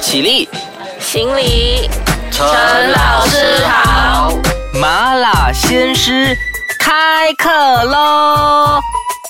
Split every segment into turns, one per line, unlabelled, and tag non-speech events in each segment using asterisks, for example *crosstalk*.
起立，
行礼，陈老师好。
麻辣鲜师开课喽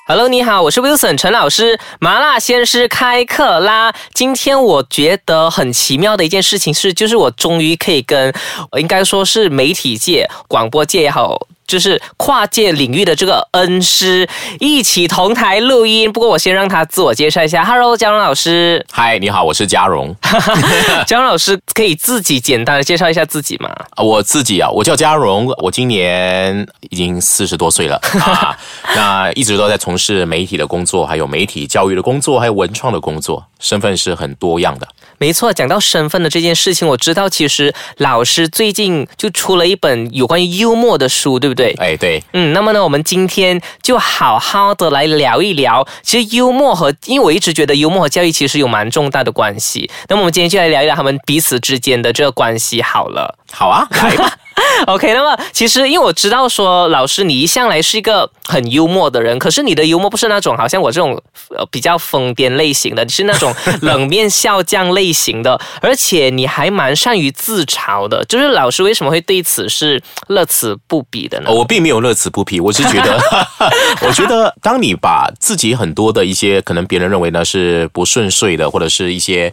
！Hello，你好，我是 Wilson 陈老师。麻辣鲜师开课啦！今天我觉得很奇妙的一件事情是，就是我终于可以跟，应该说是媒体界、广播界也好。就是跨界领域的这个恩师一起同台录音。不过我先让他自我介绍一下。Hello，嘉荣老师。
嗨，你好，我是嘉荣。*laughs* *laughs*
嘉荣老师可以自己简单的介绍一下自己吗？
我自己啊，我叫嘉荣，我今年已经四十多岁了 *laughs* 啊。那一直都在从事媒体的工作，还有媒体教育的工作，还有文创的工作，身份是很多样的。
没错，讲到身份的这件事情，我知道其实老师最近就出了一本有关于幽默的书，对不对？
哎，对。
嗯，那么呢，我们今天就好好的来聊一聊，其实幽默和，因为我一直觉得幽默和教育其实有蛮重大的关系。那么我们今天就来聊一聊他们彼此之间的这个关系好了。
好啊，来吧。*laughs* *laughs*
OK，那么其实因为我知道说老师你一向来是一个很幽默的人，可是你的幽默不是那种好像我这种呃比较疯癫类型的，你是那种冷面笑匠类型的，*laughs* 而且你还蛮善于自嘲的。就是老师为什么会对此是乐此不疲的呢？
我并没有乐此不疲，我是觉得，*laughs* 我觉得当你把自己很多的一些可能别人认为呢是不顺遂的，或者是一些。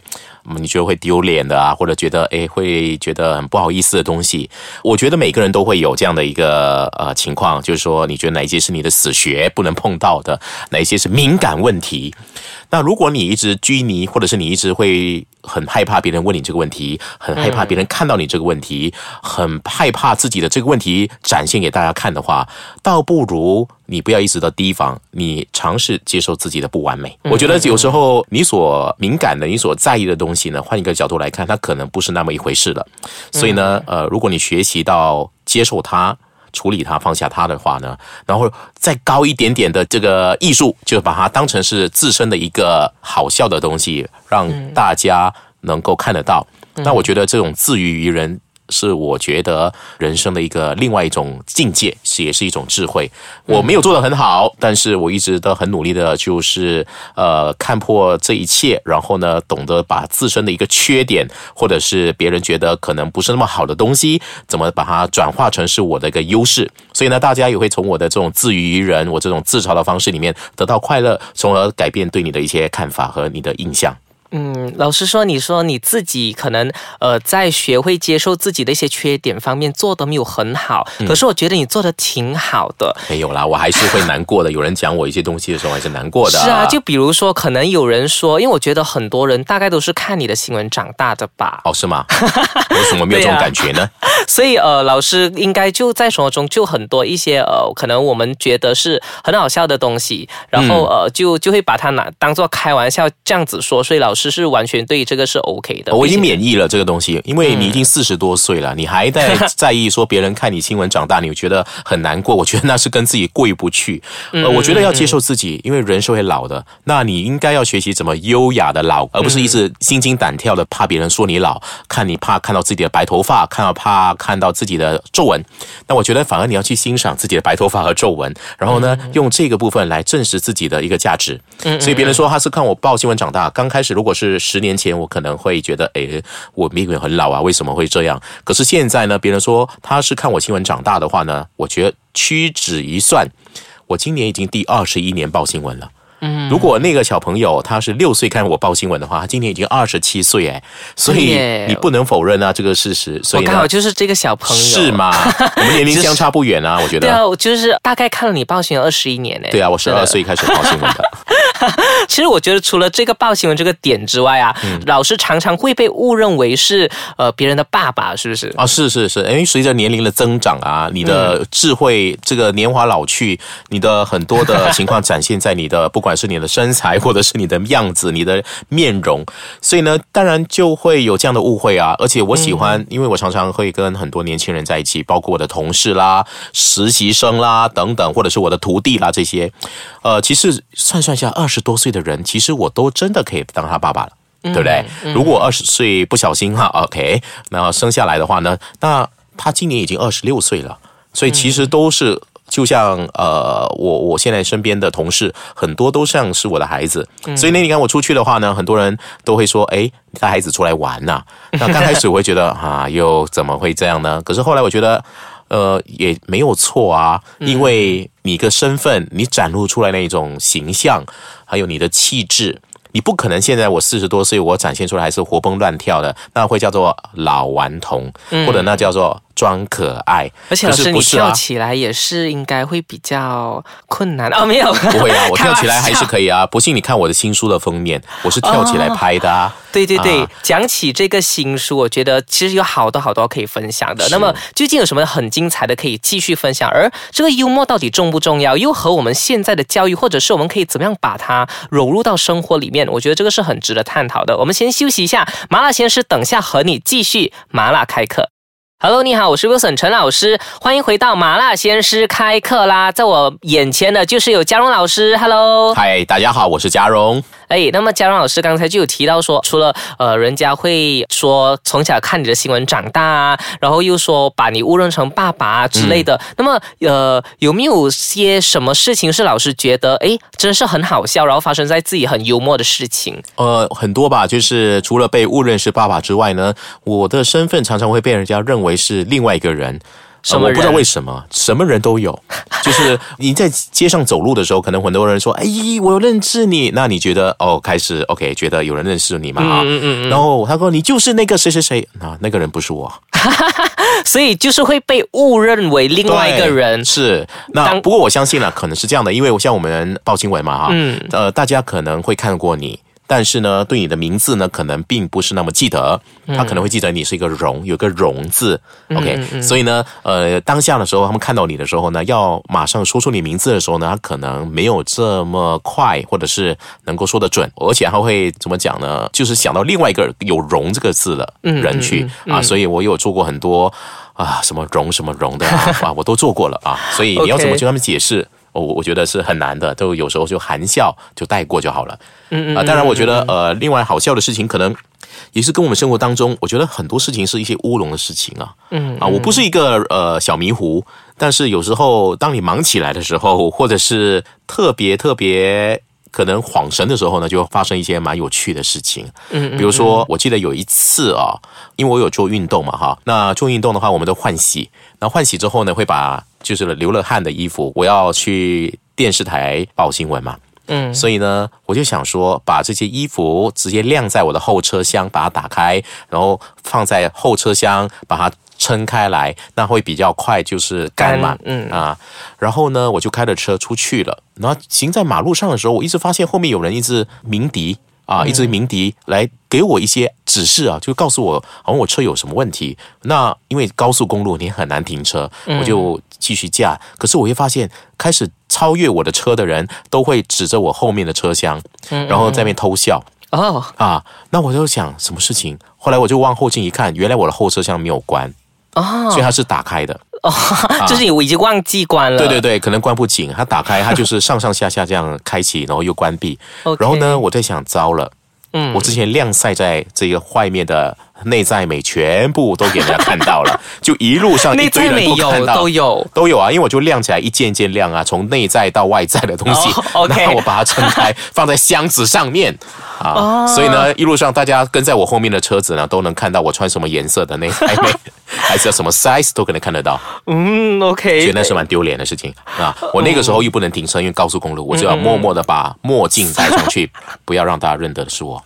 你觉得会丢脸的啊，或者觉得诶会觉得很不好意思的东西，我觉得每个人都会有这样的一个呃情况，就是说你觉得哪一些是你的死穴不能碰到的，哪一些是敏感问题。那如果你一直拘泥，或者是你一直会很害怕别人问你这个问题，很害怕别人看到你这个问题，很害怕自己的这个问题展现给大家看的话，倒不如你不要一直的提防，你尝试接受自己的不完美。我觉得有时候你所敏感的、你所在意的东西呢，换一个角度来看，它可能不是那么一回事了。所以呢，呃，如果你学习到接受它。处理它，放下它的话呢，然后再高一点点的这个艺术，就把它当成是自身的一个好笑的东西，让大家能够看得到。那我觉得这种自娱于人。是我觉得人生的一个另外一种境界，是也是一种智慧。我没有做得很好，但是我一直都很努力的，就是呃看破这一切，然后呢，懂得把自身的一个缺点，或者是别人觉得可能不是那么好的东西，怎么把它转化成是我的一个优势。所以呢，大家也会从我的这种自娱于人，我这种自嘲的方式里面得到快乐，从而改变对你的一些看法和你的印象。
嗯，老实说，你说你自己可能呃，在学会接受自己的一些缺点方面做的没有很好，可是我觉得你做的挺好的。
没有啦，我还是会难过的。*laughs* 有人讲我一些东西的时候，还是难过的。
是啊，就比如说，可能有人说，因为我觉得很多人大概都是看你的新闻长大的吧？
哦，是吗？为什么没有这种感觉呢？*laughs*
所以呃，老师应该就在生活中就很多一些呃，可能我们觉得是很好笑的东西，然后呃，就就会把它拿当做开玩笑这样子说。所以老师是完全对这个是 OK 的。
我已经免疫了这个东西，因为你已经四十多岁了，你还在 *laughs* 在意说别人看你新闻长大，你觉得很难过。我觉得那是跟自己过意不去。呃，我觉得要接受自己，因为人是会老的。那你应该要学习怎么优雅的老，而不是一直心惊胆跳的怕别人说你老，看你怕看到自己的白头发，看到怕看到自己的皱纹。那我觉得反而你要去欣赏自己的白头发和皱纹，然后呢，用这个部分来证实自己的一个价值。所以别人说他是看我报新闻长大，刚开始如果是。十年前我可能会觉得，哎，我命运很老啊，为什么会这样？可是现在呢，别人说他是看我新闻长大的话呢，我觉得屈指一算，我今年已经第二十一年报新闻了。嗯，如果那个小朋友他是六岁看我报新闻的话，他今年已经二十七岁哎，所以你不能否认啊这个事实。所以
刚好就是这个小朋友
是吗？我们年龄相差不远啊，我觉得。*laughs*
对啊，我就是大概看了你报新闻二十一年哎。
对啊，我十二岁开始报新闻的。*laughs* *laughs*
其实我觉得除了这个报新闻这个点之外啊，老师常常会被误认为是呃别人的爸爸，是不是？
啊，是是是，因为随着年龄的增长啊，你的智慧这个年华老去，你的很多的 *laughs* 情况展现在你的不管。是你的身材，或者是你的样子、你的面容，所以呢，当然就会有这样的误会啊。而且我喜欢，因为我常常会跟很多年轻人在一起，包括我的同事啦、实习生啦等等，或者是我的徒弟啦这些。呃，其实算算下，二十多岁的人，其实我都真的可以当他爸爸了，对不对？如果二十岁不小心哈，OK，那生下来的话呢，那他今年已经二十六岁了，所以其实都是。就像呃，我我现在身边的同事很多都像是我的孩子，所以那你看我出去的话呢，很多人都会说，哎，带孩子出来玩呐、那刚开始我会觉得 *laughs* 啊，又怎么会这样呢？可是后来我觉得。呃，也没有错啊，因为你的身份，你展露出来那种形象，还有你的气质，你不可能现在我四十多岁，我展现出来还是活蹦乱跳的，那会叫做老顽童，或者那叫做装可爱。
而且老师，你
可是不是啊
跳起来也是应该会比较困难哦，没有，
不会啊，*laughs* 我跳起来还是。可以啊。不信你看我的新书的封面，我是跳起来拍的啊。
对对对，
啊
讲起这个新书，我觉得其实有好多好多可以分享的。那么究竟有什么很精彩的可以继续分享？而这个幽默到底重不重要？又和我们现在的教育，或者是我们可以怎么样把它融入到生活里面？我觉得这个是很值得探讨的。我们先休息一下，麻辣鲜师等下和你继续麻辣开课。Hello，你好，我是 Wilson 陈老师，欢迎回到麻辣鲜师开课啦！在我眼前的就是有嘉荣老师，Hello。
嗨，大家好，我是嘉荣。
哎，那么嘉荣老师刚才就有提到说，除了呃，人家会说从小看你的新闻长大啊，然后又说把你误认成爸爸啊之类的。
嗯
那么呃，有没有些什么事情是老师觉得哎，真是很好笑，然后发生在自己很幽默的事情？
呃，很多吧，就是除了被误认是爸爸之外呢，我的身份常常会被人家认为是另外一个人。
什么
呃我不知道为什么，什么人都有。*laughs* 就是你在街上走路的时候，可能很多人说：“哎，我有认识你。”那你觉得哦，开始 OK，觉得有人认识你嘛啊？
嗯嗯嗯。
然后他说：“你就是那个谁谁谁。”那那个人不是我，*laughs*
所以就是会被误认为另外一个人。*laughs*
是那不过我相信了，可能是这样的，因为像我们报新闻嘛哈，
嗯
呃，大家可能会看过你。但是呢，对你的名字呢，可能并不是那么记得，他可能会记得你是一个荣，有个荣字，OK，、所以呢，呃，当下的时候，他们看到你的时候呢，要马上说出你名字的时候呢，他可能没有这么快，或者是能够说得准，而且他会怎么讲呢？就是想到另外一个有荣这个字的人去、啊，所以我有做过很多啊，什么荣什么荣的啊，*laughs* 啊我都做过了啊，所以你要怎么去跟他们解释？我我觉得是很难的，都有时候就含笑就带过就好了。
嗯
啊，当然，我觉得呃，另外好笑的事情，可能也是跟我们生活当中，我觉得很多事情是一些乌龙的事情啊。
嗯
啊，我不是一个呃小迷糊，但是有时候当你忙起来的时候，或者是特别特别。可能恍神的时候呢，就会发生一些蛮有趣的事情。
嗯
比如说，我记得有一次啊，因为我有做运动嘛哈，那做运动的话，我们都换洗。那换洗之后呢，会把就是流了汗的衣服，我要去电视台报新闻嘛。
嗯
所以呢，我就想说，把这些衣服直接晾在我的后车厢，把它打开，然后放在后车厢，把它撑开来，那会比较快，就是干嘛，
嗯
啊。然后呢，我就开着车出去了。然后行在马路上的时候，我一直发现后面有人一直鸣笛啊，一直鸣笛来给我一些指示啊，就告诉我好像我车有什么问题。那因为高速公路你很难停车，我就继续驾。可是我会发现，开始超越我的车的人都会指着我后面的车厢，然后在那边偷笑。
哦，
啊，那我就想什么事情？后来我就往后镜一看，原来我的后车厢没有关，
哦
所以它是打开的。
哦就是你我已经忘记关了。
对对对，可能关不紧，它打开，它就是上上下下这样开启，然后又关闭。然后呢，我在想，糟了，
嗯
我之前晾晒在这个外面的内在美全部都给人家看到了，*laughs* 就一路上
内
一堆人都看到，
都有。
都有啊，因为我就亮起来一件一件亮啊，从内在到外在的东西，
哦，*laughs* OK
然后我把它撑开，放在箱子上面啊，
哦
所以呢，一路上大家跟在我后面的车子呢，都能看到我穿什么颜色的内在美，*laughs* 还是要什么 size 都可能看得到，
嗯
所以
，OK。
那是蛮丢脸的事情啊。我那个时候又不能停车，因为高速公路，我就要默默的把墨镜戴上去，不要让大家认得是我。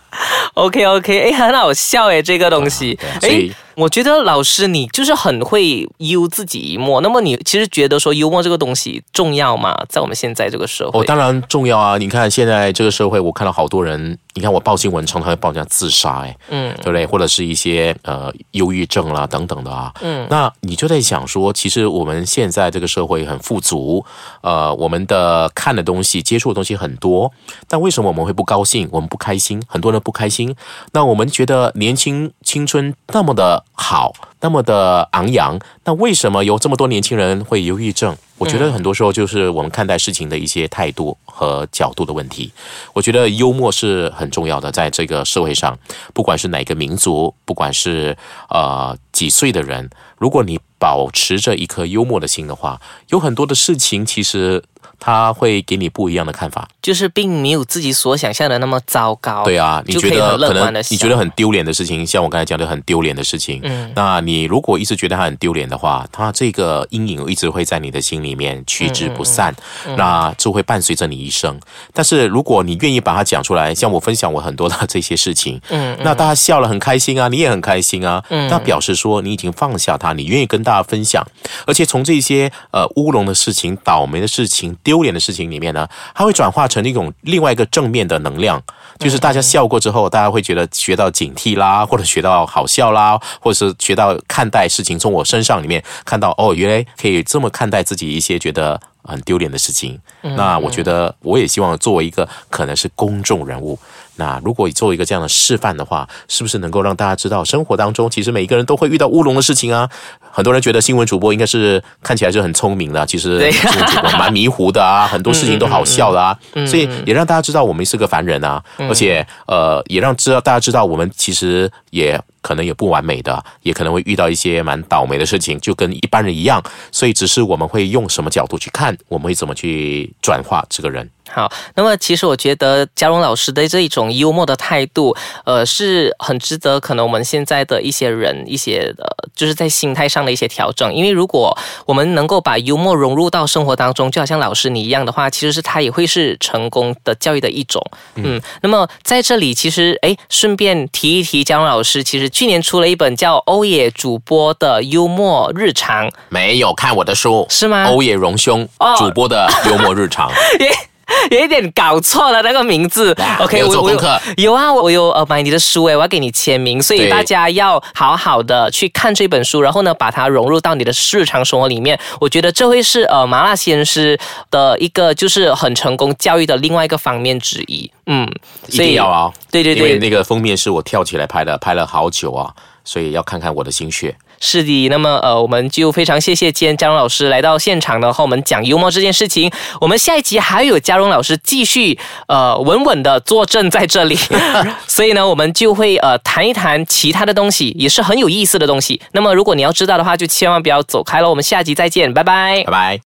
OK OK，哎，很好笑哎，这个东西哎，我觉得老师你就是很会幽自己一默。那么你其实觉得说幽默这个东西重要吗？在我们现在这个社会？
哦，当然重要啊！你看现在这个社会，我看到好多人，你看我报新闻常常会报人家自杀，哎，
嗯
对不对？或者是一些呃忧郁症啦等等的啊。嗯，那你就在想说，其实我们现在这个社会很富足，呃，我们的看的东西、接触的东西很多，但为什么我们会不高兴？我们不开心，很多人不开心。那我们觉得年轻青春那么的好，那么的昂扬，那为什么有这么多年轻人会忧郁症？我觉得很多时候就是我们看待事情的一些态度和角度的问题。我觉得幽默是很重要的，在这个社会上，不管是哪个民族，不管是呃几岁的人，如果你保持着一颗幽默的心的话，有很多的事情其实。他会给你不一样的看法，
就是并没有自己所想象的那么糟糕。
对啊，你觉得可能你觉得很丢脸的事情，像我刚才讲的很丢脸的事情，
嗯。
那你如果一直觉得他很丢脸的话，他这个阴影一直会在你的心里面趋之不散，
嗯
那就会伴随着你一生。但是如果你愿意把它讲出来，像我分享我很多的这些事情，
嗯
那大家笑了很开心啊，你也很开心啊，嗯。那表示说你已经放下它，你愿意跟大家分享，而且从这些呃乌龙的事情、倒霉的事情、丢丢脸的事情里面呢，它会转化成一种另外一个正面的能量，就是大家笑过之后，大家会觉得学到警惕啦，或者学到好笑啦，或者是学到看待事情，从我身上里面看到哦，原来可以这么看待自己一些觉得很丢脸的事情。那我觉得我也希望作为一个可能是公众人物，那如果作为一个这样的示范的话，是不是能够让大家知道，生活当中其实每一个人都会遇到乌龙的事情啊？很多人觉得新闻主播应该是看起来是很聪明的，其实新闻主播蛮迷糊的啊，很多事情都好笑的啊，所以也让大家知道我们是个凡人啊，而且呃，也让知道大家知道我们其实也。可能也不完美的，也可能会遇到一些蛮倒霉的事情，就跟一般人一样。所以，只是我们会用什么角度去看，我们会怎么去转化这个人。
好，那么其实我觉得嘉荣老师的这一种幽默的态度，呃，是很值得可能我们现在的一些人一些呃，就是在心态上的一些调整。因为如果我们能够把幽默融入到生活当中，就好像老师你一样的话，其实是他也会是成功的教育的一种。嗯，那么在这里其实哎，顺便提一提，嘉荣老师其实去年出了一本叫《欧野主播的幽默日常》，
没有看我的书。
是吗？
欧野荣兄
哦。
主播的幽默日常，*laughs* *laughs*
有一点搞错了那个名字。
啊
OK，
有
我我有啊，我我有呃买你的书诶，我要给你签名，所以大家要好好的去看这本书，然后呢把它融入到你的日常生活里面。我觉得这会是呃麻辣鲜师的一个就是很成功教育的另外一个方面之一。嗯，
一定要啊！
对对对，
因为那个封面是我跳起来拍的，拍了好久啊，所以要看看我的心血。
是的，那么呃，我们就非常谢谢今天嘉荣老师来到现场呢，和我们讲幽默这件事情。我们下一集还有嘉荣老师继续呃稳稳的坐镇在这里，*laughs* 所以呢，我们就会呃谈一谈其他的东西，也是很有意思的东西。那么如果你要知道的话，就千万不要走开了。我们下集再见，拜拜
拜。拜。